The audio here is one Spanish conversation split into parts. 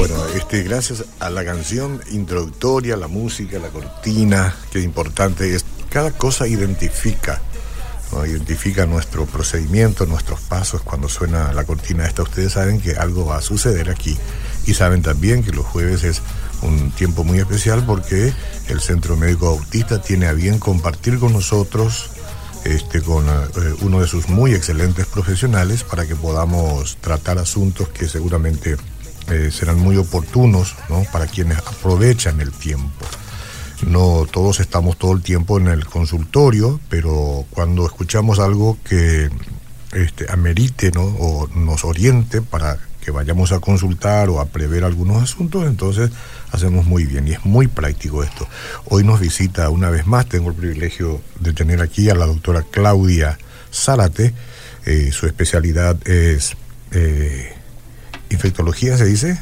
Bueno, este, gracias a la canción introductoria, la música, la cortina, que importante es, cada cosa identifica, identifica nuestro procedimiento, nuestros pasos cuando suena la cortina esta. Ustedes saben que algo va a suceder aquí y saben también que los jueves es un tiempo muy especial porque el Centro Médico Autista tiene a bien compartir con nosotros este, con eh, uno de sus muy excelentes profesionales para que podamos tratar asuntos que seguramente eh, serán muy oportunos ¿no? para quienes aprovechan el tiempo. No todos estamos todo el tiempo en el consultorio, pero cuando escuchamos algo que este, amerite ¿no? o nos oriente para que vayamos a consultar o a prever algunos asuntos, entonces hacemos muy bien y es muy práctico esto. Hoy nos visita una vez más, tengo el privilegio de tener aquí a la doctora Claudia Zárate, eh, su especialidad es eh, infectología, ¿se dice?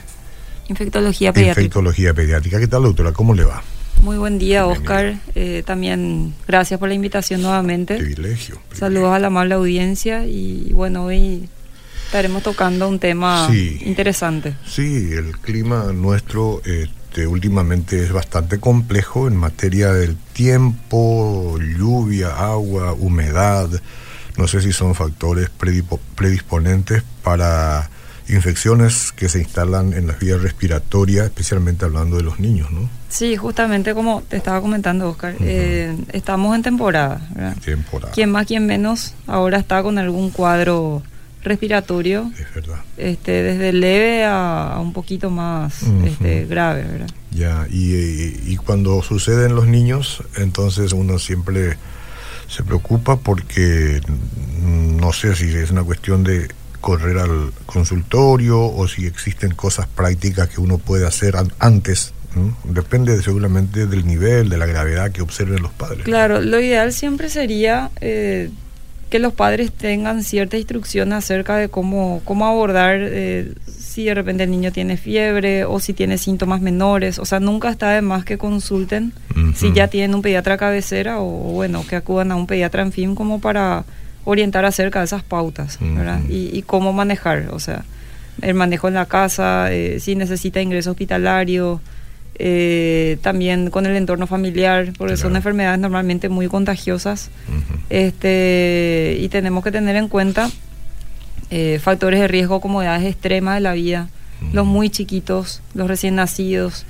Infectología pediátrica. Infectología pediátrica. ¿Qué tal, doctora? ¿Cómo le va? Muy buen día, Oscar. Eh, también gracias por la invitación nuevamente. Privilegio, privilegio. Saludos a la amable audiencia y bueno, hoy estaremos tocando un tema Sí. interesante. Sí, el clima nuestro este, últimamente es bastante complejo en materia del tiempo, lluvia, agua, humedad. No sé si son factores predisponentes para infecciones que se instalan en las vías respiratorias, especialmente hablando de los niños, ¿no? Sí, justamente como te estaba comentando, Oscar, eh, estamos en temporada. ¿verdad? Temporada. Quien más, quien menos, ahora está con algún cuadro respiratorio, Es verdad. este, desde leve a, a un poquito más este, grave, ¿verdad? Ya, y, y- y cuando sucede en los niños, entonces uno siempre se preocupa porque no sé si es una cuestión de correr al consultorio o si existen cosas prácticas que uno puede hacer an- antes. ¿no? Depende seguramente del nivel, de la gravedad que observen los padres. Claro, lo ideal siempre sería eh, que los padres tengan cierta instrucción acerca de cómo, cómo abordar eh, si de repente el niño tiene fiebre o si tiene síntomas menores. O sea, nunca está de más que consulten si ya tienen un pediatra cabecera o bueno, que acudan a un pediatra en fin como para orientar acerca de esas pautas. Y, y cómo manejar, o sea, el manejo en la casa, eh, si necesita ingreso hospitalario, eh, también con el entorno familiar, porque son enfermedades normalmente muy contagiosas. Este, y tenemos que tener en cuenta eh, factores de riesgo como edades extremas de la vida, los muy chiquitos, los recién nacidos,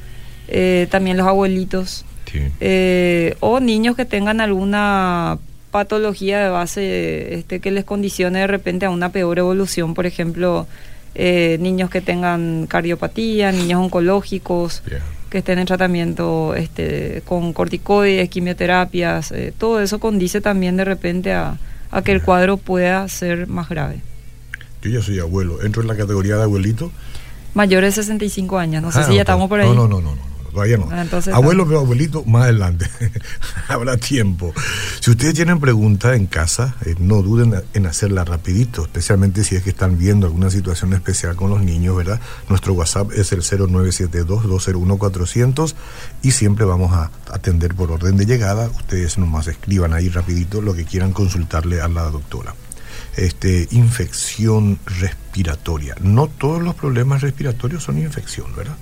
también los abuelitos, Sí. eh, o niños que tengan alguna patología de base este, que les condicione de repente a una peor evolución, por ejemplo, eh, niños que tengan cardiopatía, niños oncológicos, que estén en tratamiento este, con corticoides, quimioterapias, eh, todo eso condice también de repente a, a que el cuadro pueda ser más grave. Yo ya soy abuelo. ¿Entro en la categoría de abuelito? Mayores de 65 años, no sé Ah, si ya estamos por ahí. No, no, no, no, no, todavía no. Ah, Abuelo, pero abuelito, más adelante. Habrá tiempo. Si ustedes tienen preguntas en casa, eh, no duden en hacerla rapidito, especialmente si es que están viendo alguna situación especial con los niños, ¿verdad? Nuestro WhatsApp es el 0972-201-400 y siempre vamos a atender por orden de llegada. Ustedes nomás escriban ahí rapidito lo que quieran consultarle a la doctora. Este, infección respiratoria. No todos los problemas respiratorios son infección, ¿verdad?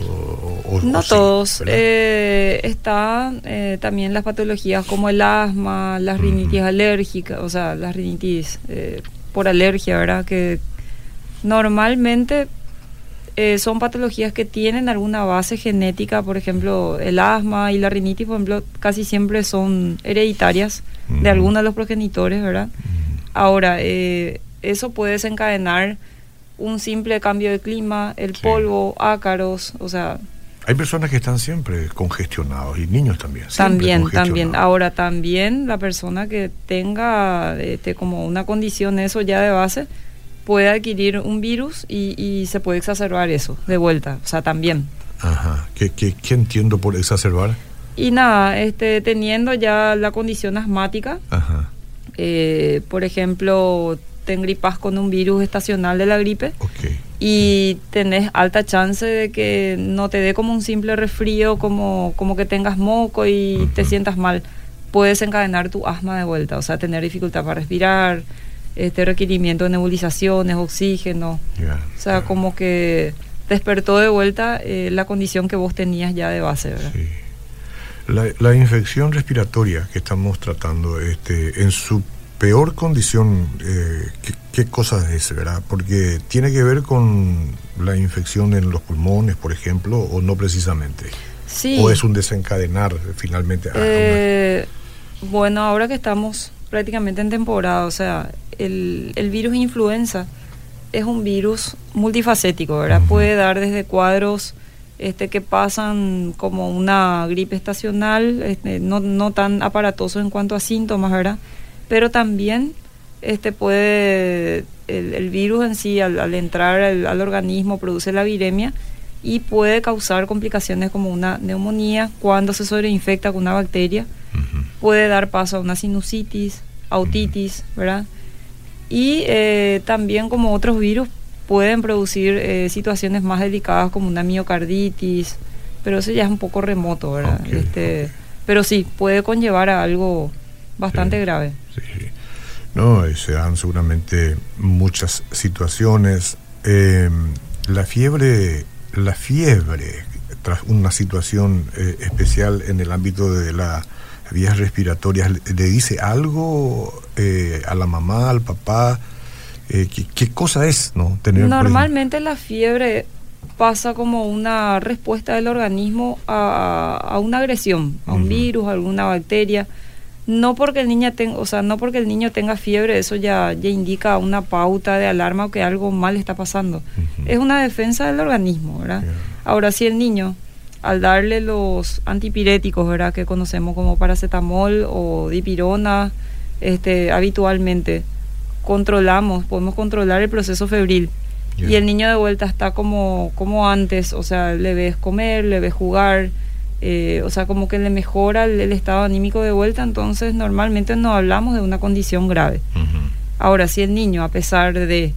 O- o- No o sí, todos. ¿verdad? Eh, está eh, también las patologías como el asma, las rinitis alérgicas, o sea, las rinitis eh, por alergia, ¿verdad? Que normalmente son patologías que tienen alguna base genética, por ejemplo, el asma y la rinitis, por ejemplo, casi siempre son hereditarias de alguno de los progenitores, ¿verdad? Mm, Ahora, eso puede desencadenar un simple cambio de clima, el Sí. polvo, ácaros, o sea, Hay personas que están siempre congestionados y niños también. también, también. Ahora, también la persona que tenga este, como una condición eso ya de base puede adquirir un virus y, y se puede exacerbar eso de vuelta, o sea, también. Ajá. ¿Qué, qué, qué entiendo por exacerbar? Y nada, este, teniendo ya la condición asmática, Ajá. eh, por ejemplo, te engripas con un virus estacional de la gripe, y tenés alta chance de que no te dé como un simple resfrío, como, como que tengas moco y te sientas mal. Puedes encadenar tu asma de vuelta, o sea, tener dificultad para respirar, este requerimiento de nebulizaciones, oxígeno. O sea, como que despertó de vuelta eh, la condición que vos tenías ya de base, ¿verdad? Sí. La, la infección respiratoria que estamos tratando, este, en su peor condición, eh, ¿qué, ¿qué, cosa es, verdad? Porque tiene que ver con la infección en los pulmones, por ejemplo, o no precisamente. Sí. O es un desencadenar finalmente. Eh, bueno, ahora que estamos prácticamente en temporada, o sea, el, el virus influenza es un virus multifacético, ¿verdad? Uh -huh. Puede dar desde cuadros este, que pasan como una gripe estacional, este, no, no tan aparatosos en cuanto a síntomas, ¿verdad? Pero también este, puede, el, el virus en sí, al, al entrar al, al, organismo, produce la viremia y puede causar complicaciones como una neumonía cuando se sobreinfecta con una bacteria. Uh -huh. Puede dar paso a una sinusitis, autitis, ¿verdad? Y eh, también como otros virus pueden producir eh, situaciones más delicadas como una miocarditis, pero eso ya es un poco remoto, ¿verdad? Okay, este. Pero sí, puede conllevar a algo bastante sí, grave. Sí. No, se dan seguramente muchas situaciones. Eh, la fiebre, la fiebre, tras una situación eh, especial en el ámbito de la vías respiratorias, ¿le dice algo eh, a la mamá, al papá? Eh, ¿qué, ¿qué, cosa es no tener normalmente la fiebre pasa como una respuesta del organismo a, a una agresión a un uh -huh. virus a alguna bacteria no porque el niño tenga o sea no porque el niño tenga fiebre eso ya ya indica una pauta de alarma o que algo mal está pasando uh -huh. es una defensa del organismo verdad yeah. ahora si el niño al darle los antipiréticos verdad que conocemos como paracetamol o dipirona este habitualmente controlamos, podemos controlar el proceso febril. Yeah. Y el niño de vuelta está como, como antes, o sea, le ves comer, le ves jugar, eh, o sea, como que le mejora el, el, estado anímico de vuelta, entonces normalmente no hablamos de una condición grave. Uh -huh. Ahora, si el niño, a pesar de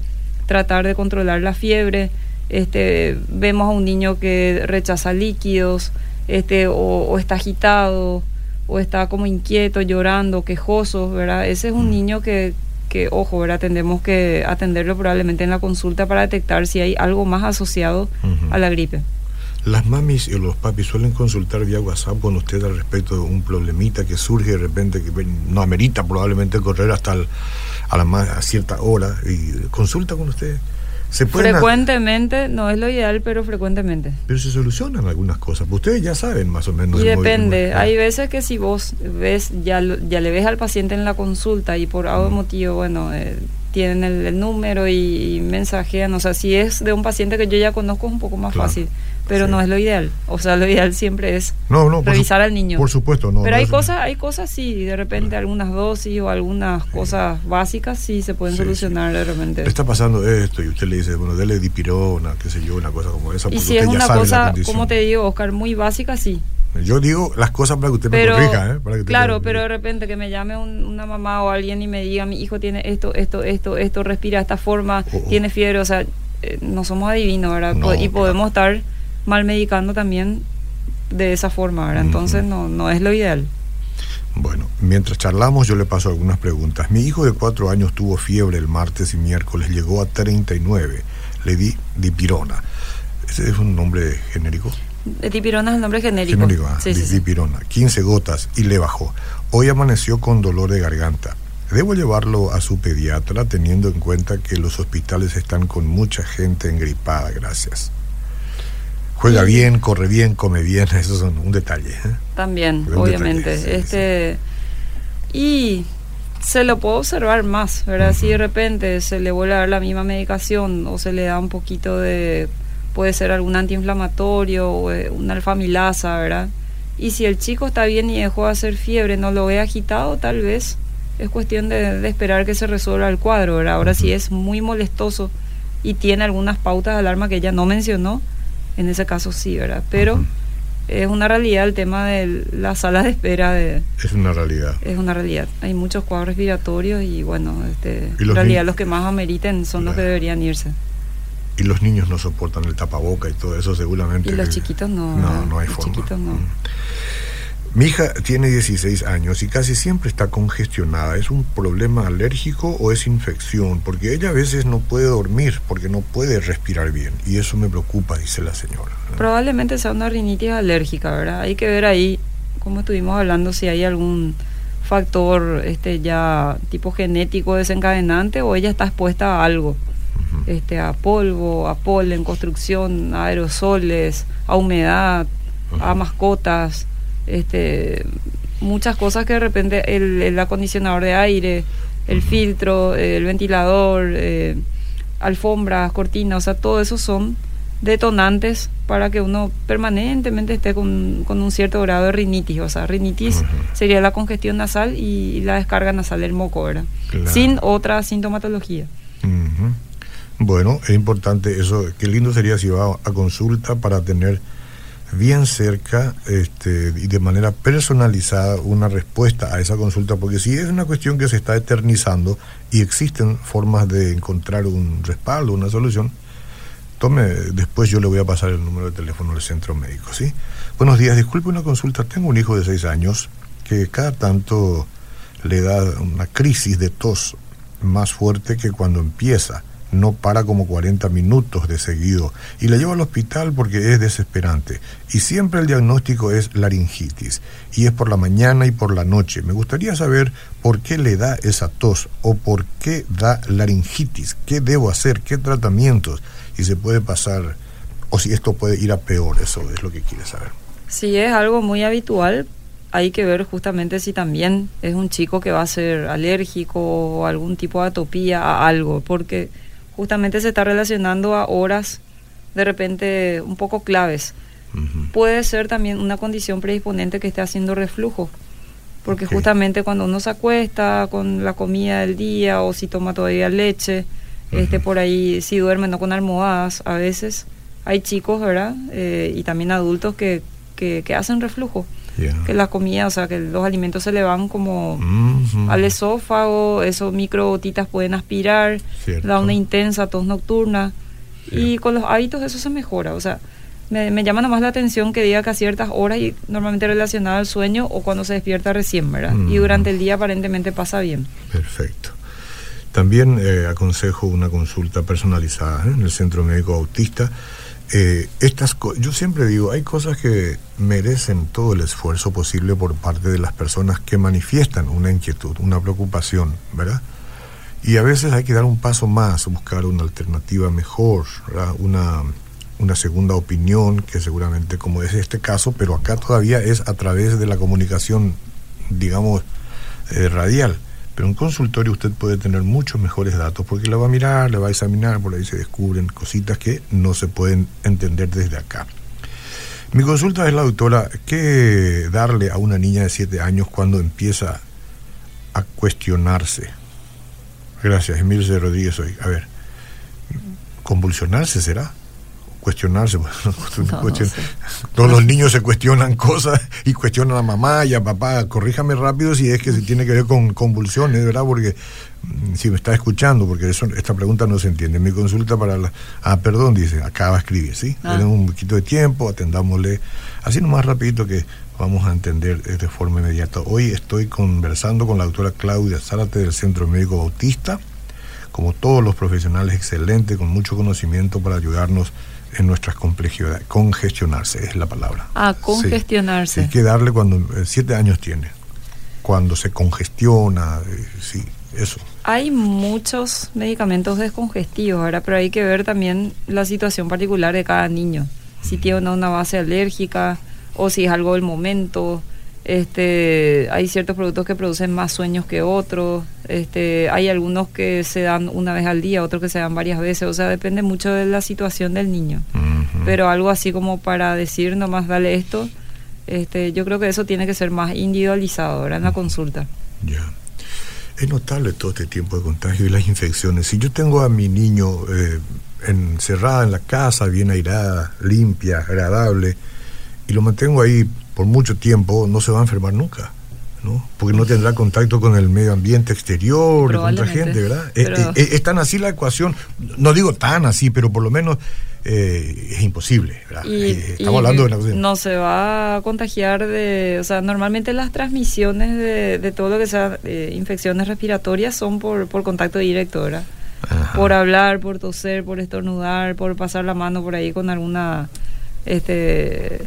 tratar de controlar la fiebre, este, vemos a un niño que rechaza líquidos, este, o, o está agitado, o está como inquieto, llorando, quejoso, ¿verdad? Ese es un uh -huh. niño que que, ojo, ¿verdad? tendremos que atenderlo probablemente en la consulta para detectar si hay algo más asociado uh -huh. a la gripe. Las mamis y los papis suelen consultar vía WhatsApp con usted al respecto de un problemita que surge de repente que no amerita probablemente correr hasta el, a, la más, a cierta hora y consulta con usted. ¿Se frecuentemente, no es lo ideal, pero frecuentemente. Pero se solucionan algunas cosas. Ustedes ya saben más o menos. Y depende. Hay veces que si vos ves, ya, ya le ves al paciente en la consulta y por algún mm. motivo, bueno, eh, tienen el, el número y, y, mensajean. O sea, si es de un paciente que yo ya conozco es un poco más claro. fácil pero sí. no es lo ideal. O sea, lo ideal siempre es no, no, revisar al niño. Por supuesto, no. Pero hay cosas, hay cosas sí, de repente algunas dosis o algunas sí. cosas básicas sí se pueden solucionar de repente. Está pasando esto y usted le dice, bueno, dele dipirona, qué sé yo, una cosa como esa. Y si es una cosa, como te digo, Oscar, muy básica, sí. Yo digo las cosas para que usted pero, me corrija, ¿eh? Para que claro, pero de repente que me llame un, una mamá o alguien y me diga, mi hijo tiene esto, esto, esto, esto, respira de esta forma, oh, oh. tiene fiebre, o sea, eh, no somos adivinos, ¿verdad? No, y podemos claro. estar mal medicando también de esa forma, ¿verdad? Entonces uh -huh. no, no es lo ideal. Bueno, mientras charlamos yo le paso algunas preguntas. Mi hijo de cuatro años tuvo fiebre el martes y miércoles, llegó a 39. Le di dipirona. ¿Ese es un nombre genérico? Dipirona es el nombre genérico. Genérico, ah, sí, sí, dipirona. 15 gotas y le bajó. Hoy amaneció con dolor de garganta. ¿Debo llevarlo a su pediatra teniendo en cuenta que los hospitales están con mucha gente engripada? Gracias. Juega sí. bien, corre bien, come bien, eso es un detalle. ¿eh? También, un obviamente. Detalle, sí, este sí. Y se lo puedo observar más, ¿verdad? Uh -huh. Si de repente se le vuelve a dar la misma medicación o se le da un poquito de, puede ser algún antiinflamatorio o eh, una alfamilasa, ¿verdad? Y si el chico está bien y dejó de hacer fiebre, no lo ve agitado, tal vez es cuestión de, de esperar que se resuelva el cuadro, ¿verdad? Ahora uh -huh. si es muy molestoso y tiene algunas pautas de alarma que ella no mencionó, en ese caso sí, ¿verdad? Pero uh -huh. es una realidad el tema de la sala de espera. De, es una realidad. Es una realidad. Hay muchos cuadros respiratorios y bueno, este, ¿Y en realidad los que más ameriten son claro. los que deberían irse. Y los niños no soportan el tapaboca y todo eso seguramente. Y los chiquitos no. No, no hay los forma. chiquitos no. Mi hija tiene 16 años y casi siempre está congestionada. ¿Es un problema alérgico o es infección? Porque ella a veces no puede dormir porque no puede respirar bien. Y eso me preocupa, dice la señora. Probablemente sea una rinitis alérgica, ¿verdad? Hay que ver ahí, como estuvimos hablando, si hay algún factor este ya tipo genético desencadenante o ella está expuesta a algo. Este, a polvo, a polen, construcción, a aerosoles, a humedad, a mascotas este, muchas cosas que de repente el, acondicionador de aire, el filtro, el ventilador, eh, alfombras, cortinas, o sea, todo eso son detonantes para que uno permanentemente esté con, un cierto grado de rinitis. O sea, rinitis sería la congestión nasal y, la descarga nasal del moco, ¿verdad? Sin otra sintomatología. Bueno, es importante eso. Qué lindo sería si va a consulta para tener bien cerca este, y de manera personalizada una respuesta a esa consulta, porque si es una cuestión que se está eternizando y existen formas de encontrar un respaldo, una solución, tome, después yo le voy a pasar el número de teléfono del centro médico, ¿sí? Buenos días, disculpe una consulta, tengo un hijo de seis años que cada tanto le da una crisis de tos más fuerte que cuando empieza no para como 40 minutos de seguido y la llevo al hospital porque es desesperante. Y siempre el diagnóstico es laringitis y es por la mañana y por la noche. Me gustaría saber por qué le da esa tos o por qué da laringitis, qué debo hacer, qué tratamientos y se puede pasar o si esto puede ir a peor, eso es lo que quiere saber. Si es algo muy habitual, hay que ver justamente si también es un chico que va a ser alérgico o algún tipo de atopía a algo, porque justamente se está relacionando a horas de repente un poco claves. Puede ser también una condición predisponente que esté haciendo reflujo, porque justamente cuando uno se acuesta con la comida del día o si toma todavía leche, este por ahí si duerme no con almohadas, a veces hay chicos, ¿verdad? Eh, y también adultos que, que hacen reflujo que la comida, o sea, que los alimentos se le van como al esófago, esos microbotitas pueden aspirar, da una intensa tos nocturna y con los hábitos eso se mejora, o sea, me, me llama más la atención que diga que a ciertas horas y normalmente relacionada al sueño o cuando se despierta recién, ¿verdad? Y durante el día aparentemente pasa bien. Perfecto. También eh, aconsejo una consulta personalizada ¿eh? en el Centro Médico Autista eh, estas yo siempre digo, hay cosas que merecen todo el esfuerzo posible por parte de las personas que manifiestan una inquietud, una preocupación, ¿verdad? Y a veces hay que dar un paso más, buscar una alternativa mejor, Una, una segunda opinión, que seguramente como es este caso, pero acá todavía es a través de la comunicación, digamos, eh, radial. Pero en consultorio usted puede tener muchos mejores datos porque le va a mirar, le va a examinar, por ahí se descubren cositas que no se pueden entender desde acá. Mi consulta es la doctora, ¿qué darle a una niña de 7 años cuando empieza a cuestionarse? Gracias, Emilio Rodríguez hoy. A ver, ¿convulsionarse será? Cuestionarse. Todos los niños se cuestionan cosas y cuestionan a mamá y a papá. Corríjame rápido si es que se tiene que ver con convulsiones, ¿verdad? Porque mm, si me está escuchando, porque eso, esta pregunta no se entiende. Mi consulta para la. Ah, perdón, dice, acaba de escribir, ¿sí? Ah. Tenemos un poquito de tiempo, atendámosle. Así nomás rapidito que vamos a entender de forma inmediata. Hoy estoy conversando con la doctora Claudia Zárate del Centro Médico Bautista, como todos los profesionales excelentes, con mucho conocimiento para ayudarnos en nuestras complejidades. Congestionarse es la palabra. Ah, congestionarse. hay que darle cuando eh, siete años tiene. Cuando se congestiona, eh, sí, eso. Hay muchos medicamentos descongestivos ahora, pero hay que ver también la situación particular de cada niño. Si tiene una base alérgica o si es algo del momento este, hay ciertos productos que producen más sueños que otros. Este, hay algunos que se dan una vez al día, otros que se dan varias veces. O sea, depende mucho de la situación del niño. Pero algo así como para decir nomás dale esto, este, yo creo que eso tiene que ser más individualizado en la consulta. Ya. Es notable todo este tiempo de contagio y las infecciones. Si yo tengo a mi niño eh, encerrada en la casa, bien airada, limpia, agradable, y lo mantengo ahí por mucho tiempo, no se va a enfermar nunca. ¿no? Porque no tendrá contacto con el medio ambiente exterior, con otra gente, ¿verdad? Eh, es, tan así la ecuación, no digo tan así, pero por lo menos eh, es imposible. ¿verdad? Y, Eh, y Estamos hablando de una no se va a contagiar de, o sea, normalmente las transmisiones de, de todo lo que sea eh, infecciones respiratorias son por, por contacto directo, ¿verdad? Ajá. Por hablar, por toser, por estornudar, por pasar la mano por ahí con alguna, este,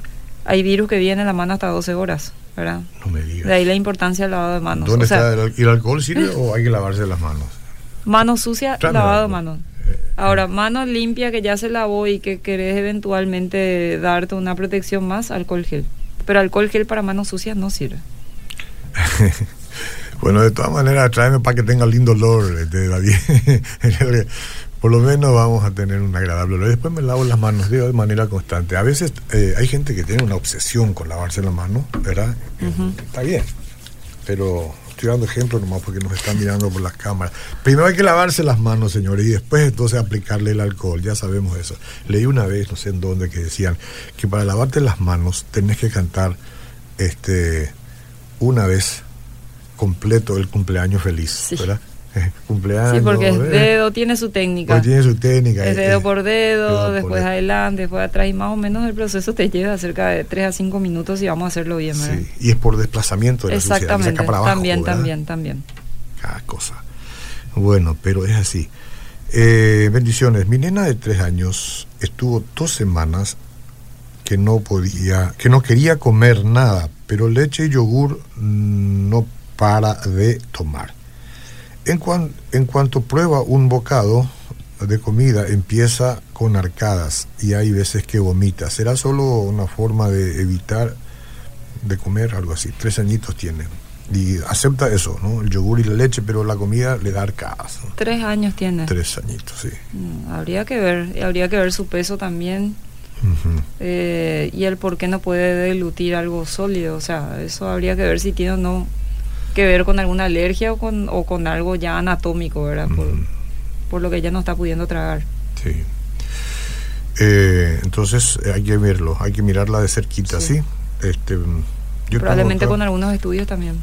hay virus que viene en la mano hasta 12 horas, ¿verdad? No me digas. De ahí la importancia del lavado de manos. ¿Dónde O sea, está el, al- el alcohol sirve o hay que lavarse las manos? Mano sucia, Tráeme lavado de manos. Eh, Ahora, mano limpia que ya se lavó y que querés eventualmente darte una protección más, alcohol gel. Pero alcohol gel para manos sucias no sirve. Bueno, de todas maneras, tráeme para que tenga lindo olor, este, David. Por lo menos vamos a tener un agradable olor. Después me lavo las manos digo, de manera constante. A veces eh, hay gente que tiene una obsesión con lavarse las manos, ¿verdad? Está bien, pero estoy dando ejemplo nomás porque nos están mirando por las cámaras. Primero hay que lavarse las manos, señores, y después entonces aplicarle el alcohol. Ya sabemos eso. Leí una vez, no sé en dónde, que decían que para lavarte las manos tenés que cantar este una vez completo el cumpleaños feliz, Sí. ¿verdad? Cumpleaños. Sí, porque es ¿eh? dedo, tiene su técnica. Tiene su técnica. Es eh, dedo eh, por dedo, después adelante, después atrás y más o menos el proceso te lleva cerca de 3 a 5 minutos y vamos a hacerlo bien, ¿verdad? Sí, y es por desplazamiento de la suciedad, que Exactamente, saca para abajo, también, ¿verdad? también, también. Cada cosa. Bueno, pero es así. Eh, bendiciones. Mi nena de tres años estuvo dos semanas que no podía, que no quería comer nada, pero leche y yogur mm, no para de tomar. En, cuan- en cuanto prueba un bocado de comida, empieza con arcadas y hay veces que vomita. ¿Será solo una forma de evitar de comer algo así? Tres añitos tiene. Y acepta eso, ¿no? El yogur y la leche, pero la comida le da arcadas. ¿no? Tres años tiene. Tres añitos, sí. Mm, Habría que ver, habría que ver su peso también eh, y el por qué no puede deglutir algo sólido. O sea, eso habría que ver si tiene o no que ver con alguna alergia o con, o con algo ya anatómico, ¿verdad? Por, por lo que ella no está pudiendo tragar. Sí. Eh, entonces eh, hay que verlo, hay que mirarla de cerquita, ¿sí? Sí. Este, mm, yo Probablemente con algunos estudios también.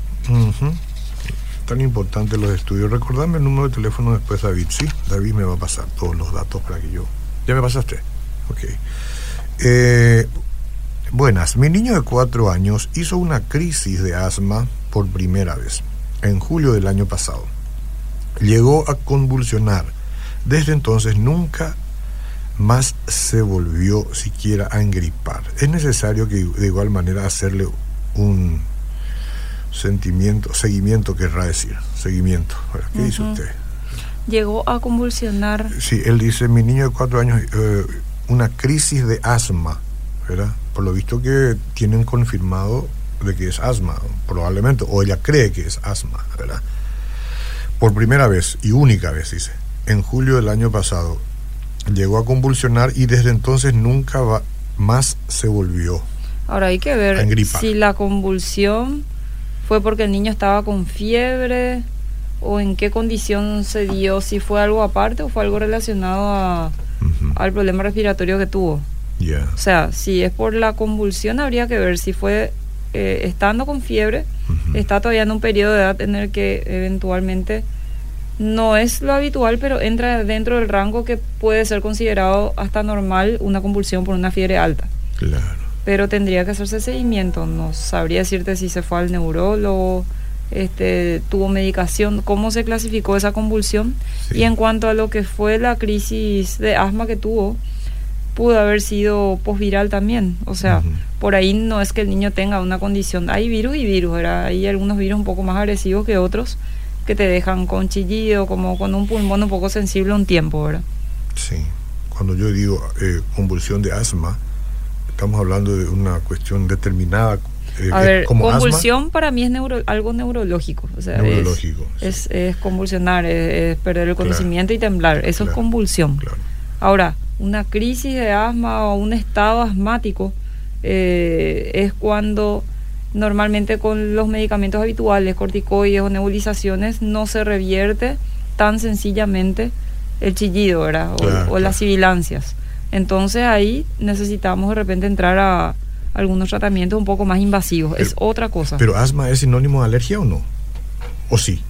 Tan importantes los estudios. Recordame el número de teléfono después, David, ¿sí? David me va a pasar todos los datos para que yo... ¿Ya me pasaste? Ok. Eh, buenas. Mi niño de cuatro años hizo una crisis de asma por primera vez, en julio del año pasado. Llegó a convulsionar. Desde entonces nunca más se volvió siquiera a engripar. Es necesario que de igual manera hacerle un sentimiento, seguimiento querrá decir, seguimiento. ¿Qué dice usted? Llegó a convulsionar. Sí, él dice, mi niño de cuatro años, eh, una crisis de asma, ¿verdad? Por lo visto que tienen confirmado de que es asma, probablemente, o ella cree que es asma, ¿verdad? Por primera vez y única vez, dice, en julio del año pasado, llegó a convulsionar y desde entonces nunca va- más se volvió. Ahora hay que ver si la convulsión fue porque el niño estaba con fiebre o en qué condición se dio, si fue algo aparte o fue algo relacionado a- al problema respiratorio que tuvo. O sea, si es por la convulsión habría que ver si fue eh, estando con fiebre, está todavía en un periodo de edad en el que eventualmente no es lo habitual, pero entra dentro del rango que puede ser considerado hasta normal una convulsión por una fiebre alta. Claro. Pero tendría que hacerse seguimiento, no sabría decirte si se fue al neurólogo, este, tuvo medicación, cómo se clasificó esa convulsión. Sí. Y en cuanto a lo que fue la crisis de asma que tuvo, pudo haber sido posviral también. O sea, por ahí no es que el niño tenga una condición. Hay virus y virus, ¿verdad? Hay algunos virus un poco más agresivos que otros que te dejan con chillido, como con un pulmón un poco sensible un tiempo, ¿verdad? Sí. Cuando yo digo eh, convulsión de asma, estamos hablando de una cuestión determinada. eh, A ver, como asma, convulsión para mí es neuro- algo neurológico. O sea, es- Neurológico, sí. es, es convulsionar, es, es perder el Claro. conocimiento y temblar. Eso Claro, es convulsión. Claro. Ahora, una crisis de asma o un estado asmático eh, es cuando normalmente con los medicamentos habituales, corticoides o nebulizaciones, no se revierte tan sencillamente el chillido, ¿verdad? O, Claro, o claro. las sibilancias. Entonces ahí necesitamos de repente entrar a algunos tratamientos un poco más invasivos. es otra cosa. ¿Pero asma es sinónimo de alergia o no? ¿O sí?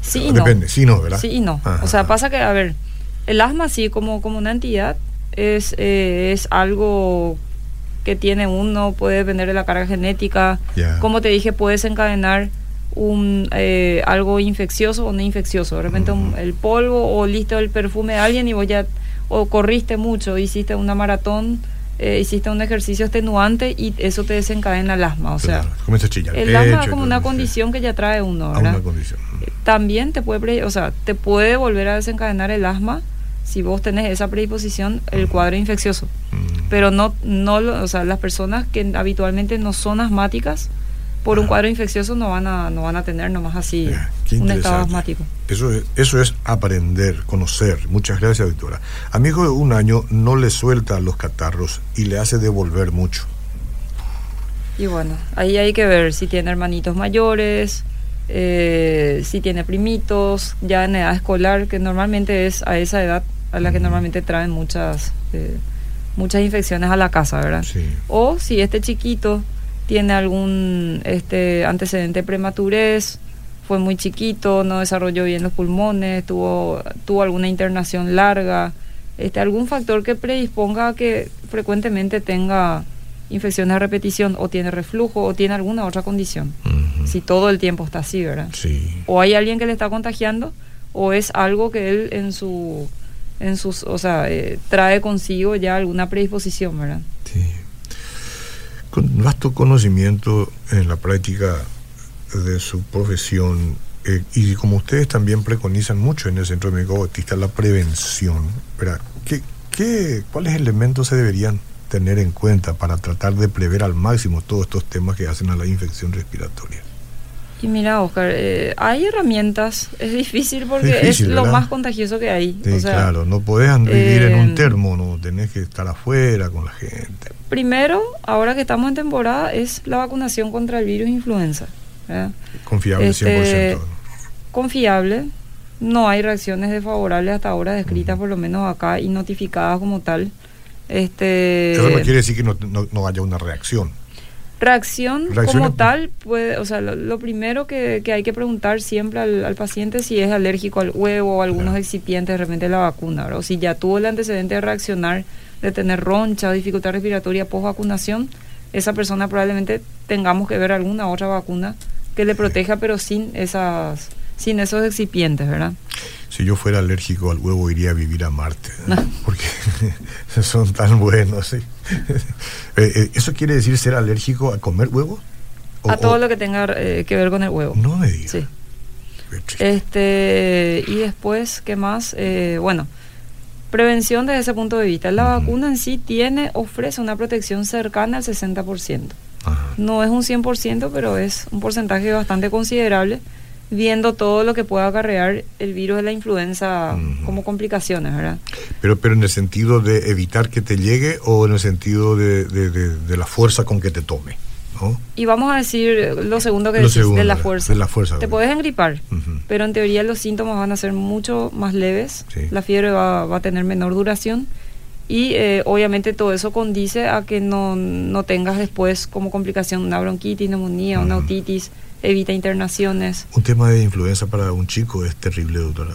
sí y no. Depende, sí no, ¿verdad? Sí y no. Ajá, o sea, ajá. pasa que, a ver, el asma sí como, como una entidad es, eh, es algo que tiene uno, puede depender de la carga genética. Como te dije, puedes encadenar un eh, algo infeccioso o no infeccioso. De repente un- el polvo o listo el perfume de alguien y vos ya o corriste mucho, hiciste una maratón, eh, hiciste un ejercicio extenuante y eso te desencadena el asma. O sea, Claro, comienza a chillar el asma es como una condición que ya trae uno, A ¿verdad? una condición. también te puede, o sea, te puede volver a desencadenar el asma si vos tenés esa predisposición, el cuadro infeccioso. Mm. Pero no, no, lo- o sea, las personas que habitualmente no son asmáticas, por un cuadro infeccioso no van a, no van a tener nomás así un estado asmático. Eso es, eso es aprender, conocer. Muchas gracias, doctora. A mi hijo de un año no le suelta los catarros y le hace devolver mucho. Y bueno, ahí hay que ver si tiene hermanitos mayores, eh, si tiene primitos, ya en edad escolar, que normalmente es a esa edad a la que normalmente traen muchas, eh, muchas infecciones a la casa, ¿verdad? Sí. O si este chiquito tiene algún este antecedente de prematurez, fue muy chiquito, no desarrolló bien los pulmones, tuvo, tuvo alguna internación larga, este, algún factor que predisponga a que frecuentemente tenga infecciones a repetición o tiene reflujo o tiene alguna otra condición. Si todo el tiempo está así, ¿verdad? Sí. O hay alguien que le está contagiando o es algo que él en su en sus, o sea, eh, trae consigo ya alguna predisposición, ¿verdad? Sí. Con vasto conocimiento en la práctica de su profesión eh, y como ustedes también preconizan mucho en el Centro Médico Bautista la prevención, ¿verdad? ¿Qué, qué, ¿cuáles elementos se deberían tener en cuenta para tratar de prever al máximo todos estos temas que hacen a la infección respiratoria? Y mira, Oscar, eh, hay herramientas, es difícil porque Es difícil, es lo ¿verdad? más contagioso que hay. Sí, o sea, claro, no podés vivir en un eh, termo, no tenés que estar afuera con la gente. Primero, ahora que estamos en temporada, es la vacunación contra el virus influenza. ¿verdad? Confiable Este, 100%. Confiable, no hay reacciones desfavorables hasta ahora descritas, por lo menos acá, y notificadas como tal. Este, Eso no quiere decir que no, no- no haya una reacción. Reacción como tal, puede, o sea, lo, lo primero que, que hay que preguntar siempre al, al paciente si es alérgico al huevo o a algunos Claro. excipientes de repente de la vacuna, ¿verdad? o si ya tuvo el antecedente de reaccionar, de tener roncha o dificultad respiratoria post vacunación, esa persona probablemente tengamos que ver alguna otra vacuna que le proteja, pero sin esas, sin esos excipientes, ¿verdad? Si yo fuera alérgico al huevo, iría a vivir a Marte. ¿no? No. Porque son tan buenos. ¿sí? Eh, eh, ¿Eso quiere decir ser alérgico a comer huevos? O- a todo o- lo que tenga eh, que ver con el huevo. No me digas. Sí. Este, y después, ¿qué más? Eh, bueno, prevención desde ese punto de vista. La vacuna en sí tiene, ofrece una protección cercana al 60%. Ajá. No es un 100%, pero es un porcentaje bastante considerable, viendo todo lo que pueda acarrear el virus de la influenza como complicaciones, ¿verdad? Pero, pero en el sentido de evitar que te llegue o en el sentido de, de- de- de la fuerza con que te tome. ¿no? Y vamos a decir lo segundo que Lo decís, segundo, de la de fuerza. la fuerza, Te puedes engripar, pero en teoría los síntomas van a ser mucho más leves, Sí. la fiebre va, va a tener menor duración y eh, obviamente todo eso condice a que no, no tengas después como complicación una bronquitis, neumonía, una Ujú. otitis, evita internaciones. Un tema de influenza para un chico es terrible, doctora.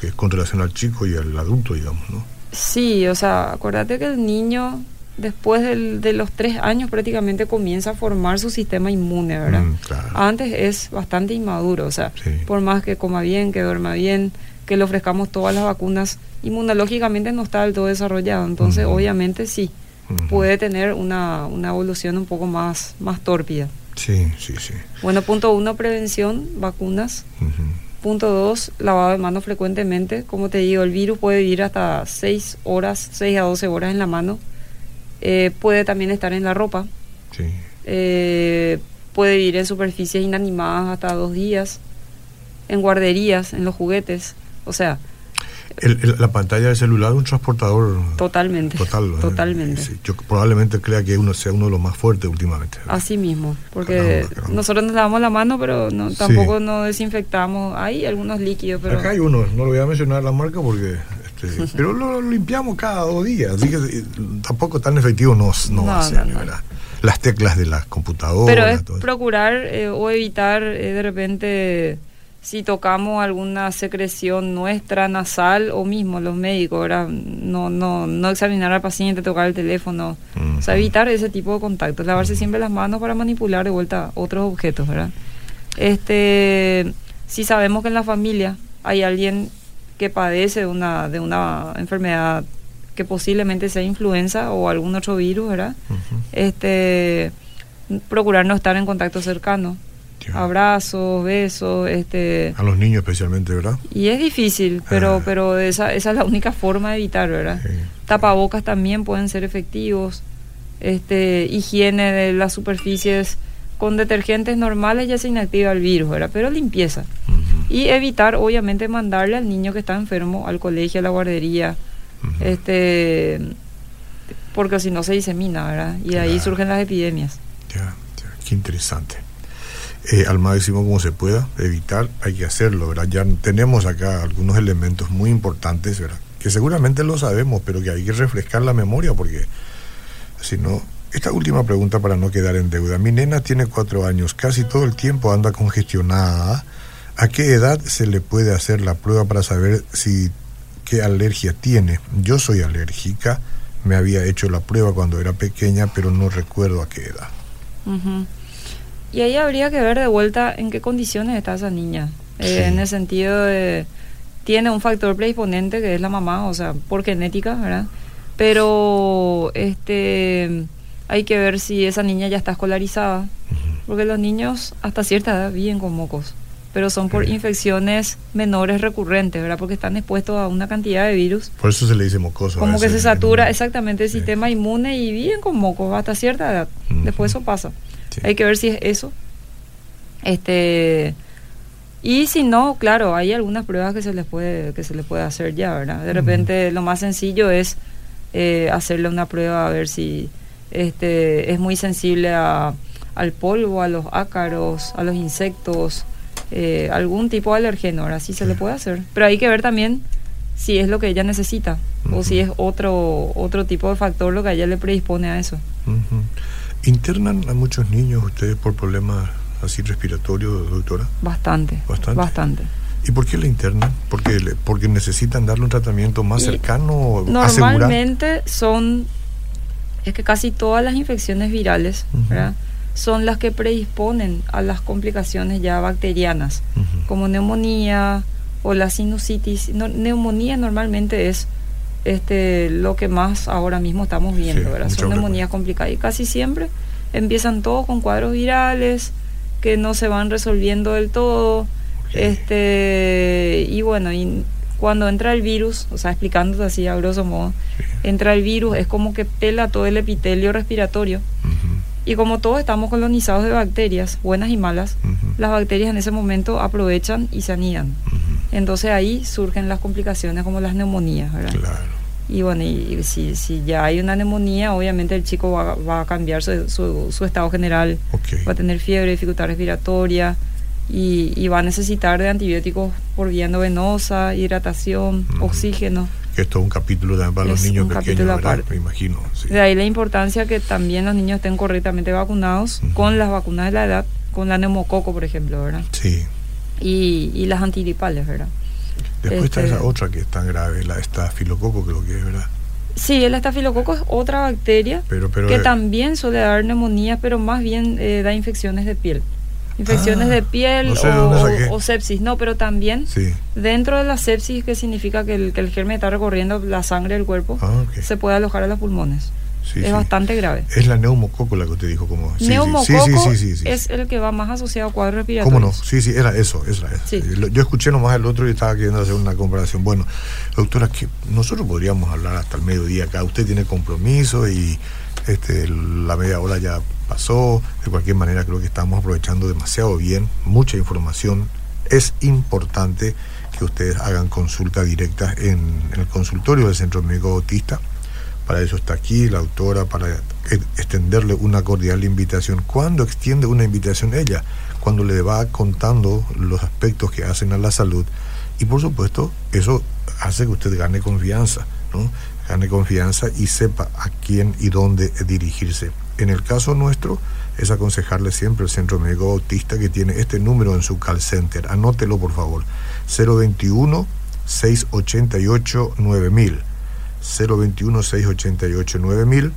Que es con relación al chico y al adulto, digamos, ¿no? Sí, o sea, acuérdate que el niño después del- de los tres años prácticamente comienza a formar su sistema inmune, ¿verdad? Mm, claro. Antes es bastante inmaduro, o sea, Sí. por más que coma bien, que duerma bien, que le ofrezcamos todas las vacunas, inmunológicamente no está del todo desarrollado, entonces obviamente sí, puede tener una, una evolución un poco más, más tórpida. Sí, sí, sí. Bueno, punto uno, prevención, vacunas. Punto dos, lavado de manos frecuentemente. Como te digo, el virus puede vivir hasta 6 horas, 6 a 12 horas en la mano. Eh, puede también estar en la ropa. Sí. Eh, puede vivir en superficies inanimadas hasta dos días. En guarderías, en los juguetes. O sea, El- el- la pantalla del celular es un transportador totalmente. total. Totalmente. Sí, yo probablemente crea que uno sea uno de los más fuertes últimamente. Así mismo, porque Caramba, caramba. nosotros nos lavamos la mano, pero no, Sí. tampoco nos desinfectamos. Hay algunos líquidos, pero Acá hay uno, no lo voy a mencionar la marca porque... este, pero lo, lo limpiamos cada dos días, así que eh, tampoco tan efectivo no, no, va a No, ser, no, no. ¿verdad? Las teclas de las computadoras... Pero es todo procurar eh, o evitar eh, de repente si tocamos alguna secreción nuestra nasal o mismo los médicos, ¿verdad? No, no, no examinar al paciente, tocar el teléfono, o sea, evitar ese tipo de contactos, lavarse siempre las manos para manipular de vuelta otros objetos, ¿verdad? Este, si sabemos que en la familia hay alguien que padece de una, de una enfermedad que posiblemente sea influenza o algún otro virus, ¿verdad? Este, procurar no estar en contacto cercano abrazos, besos, este a los niños especialmente, ¿verdad? Y es difícil, pero ah. pero esa, esa es la única forma de evitar, ¿verdad? Tapabocas también pueden ser efectivos. Este, higiene de las superficies con detergentes normales ya se inactiva el virus, ¿verdad? Pero limpieza. Y evitar obviamente mandarle al niño que está enfermo al colegio, a la guardería. Este porque si no se disemina, ¿verdad? Y de ahí surgen las epidemias. Ya, ya, qué interesante eh, al máximo como se pueda evitar, hay que hacerlo, ¿verdad? Ya tenemos acá algunos elementos muy importantes, ¿verdad? Que seguramente lo sabemos, pero que hay que refrescar la memoria porque si no... Esta última pregunta para no quedar en deuda. Mi nena tiene cuatro años, casi todo el tiempo anda congestionada. ¿A qué edad se le puede hacer la prueba para saber si qué alergia tiene? Yo soy alérgica, me había hecho la prueba cuando era pequeña, pero no recuerdo a qué edad. Y ahí habría que ver de vuelta en qué condiciones está esa niña. Eh, en el sentido de, tiene un factor predisponente que es la mamá, o sea, por genética, ¿verdad? Pero este hay que ver si esa niña ya está escolarizada, porque los niños hasta cierta edad viven con mocos, pero son por infecciones menores recurrentes, ¿verdad? Porque están expuestos a una cantidad de virus. Por eso se le dice mocoso. Como que se satura exactamente el sistema inmune y viven con mocos hasta cierta edad. Después eso pasa. Hay que ver si es eso. Este y si no, claro, hay algunas pruebas que se les puede que se les puede hacer ya, ¿verdad? De repente lo más sencillo es eh, hacerle una prueba a ver si este es muy sensible a, al polvo, a los ácaros, a los insectos, eh, algún tipo de alergeno, ahora sí se le puede hacer. Pero hay que ver también si es lo que ella necesita o si es otro otro tipo de factor lo que a ella le predispone a eso. ¿Internan a muchos niños ustedes por problemas así respiratorios, doctora? Bastante. Bastante. Bastante. ¿Y por qué le internan? ¿Porque, porque necesitan darle un tratamiento más cercano? Normalmente son, es que casi todas las infecciones virales, son las que predisponen a las complicaciones ya bacterianas, como neumonía o la sinusitis. neumonía normalmente es este, lo que más ahora mismo estamos viendo, ¿verdad? Son neumonías complicadas y casi siempre empiezan todos con cuadros virales que no se van resolviendo del todo. Este, y bueno, y cuando entra el virus, o sea, explicándote así a grosso modo, entra el virus, es como que pela todo el epitelio respiratorio. Y como todos estamos colonizados de bacterias, buenas y malas, las bacterias en ese momento aprovechan y se anidan. Entonces ahí surgen las complicaciones como las neumonías, ¿verdad? Claro. Y bueno, y, si, si, ya hay una neumonía, obviamente el chico va, va a cambiar su, su, estado general, va a tener fiebre, dificultad respiratoria y, y, va a necesitar de antibióticos por vía venosa, hidratación, oxígeno. Que esto es un capítulo también para los niños pequeños, me imagino. De ahí la importancia que también los niños estén correctamente vacunados con las vacunas de la edad, con la neumococo, por ejemplo, ¿verdad? Sí y, y las antigripales, ¿verdad? Después está esa este, otra que es tan grave, la estafilococo creo que es, ¿verdad? Sí, el estafilococo es otra bacteria que eh, también suele dar neumonía, pero más bien eh, da infecciones de piel. Infecciones ah, de piel o, sepsis, no, pero también dentro de la sepsis, que significa que el, que el germen está recorriendo la sangre del cuerpo, ah, se puede alojar a los pulmones es bastante grave. Es la neumococo la que usted dijo como... neumococo es el que va más asociado a cuadros respiratorios. ¿Cómo no? Sí, sí, era eso. Era Yo escuché nomás el otro y estaba queriendo hacer una comparación. Bueno, doctora, que nosotros podríamos hablar hasta el mediodía acá. Usted tiene compromiso y este, la media hora ya pasó. De cualquier manera creo que estamos aprovechando demasiado bien, mucha información. Es importante que ustedes hagan consulta directa en, el consultorio del Centro Médico Autista para eso está aquí la autora, para extenderle una cordial invitación. ¿Cuándo extiende una invitación ella? Cuando le va contando los aspectos que hacen a la salud. Y por supuesto, eso hace que usted gane confianza, ¿no? gane confianza y sepa a quién y dónde dirigirse. En el caso nuestro, es aconsejarle siempre el Centro Médico Autista que tiene este número en su call center. Anótelo, por favor. 021 688 9000. 021 688 9000.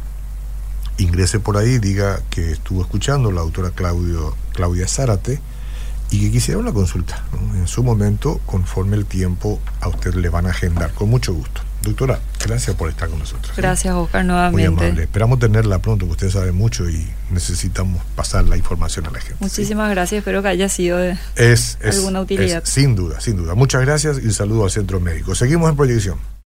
Ingrese por ahí, diga que estuvo escuchando la autora Claudio, Claudia Zárate y que quisiera una consulta. En su momento, conforme el tiempo, a usted le van a agendar con mucho gusto. Doctora, gracias por estar con nosotros. Gracias, Oscar, nuevamente. Muy amable. Esperamos tenerla pronto, porque usted sabe mucho y necesitamos pasar la información a la gente. Muchísimas gracias, espero que haya sido de es, alguna utilidad. sin duda, sin duda. Muchas gracias y un saludo al Centro Médico. Seguimos en proyección.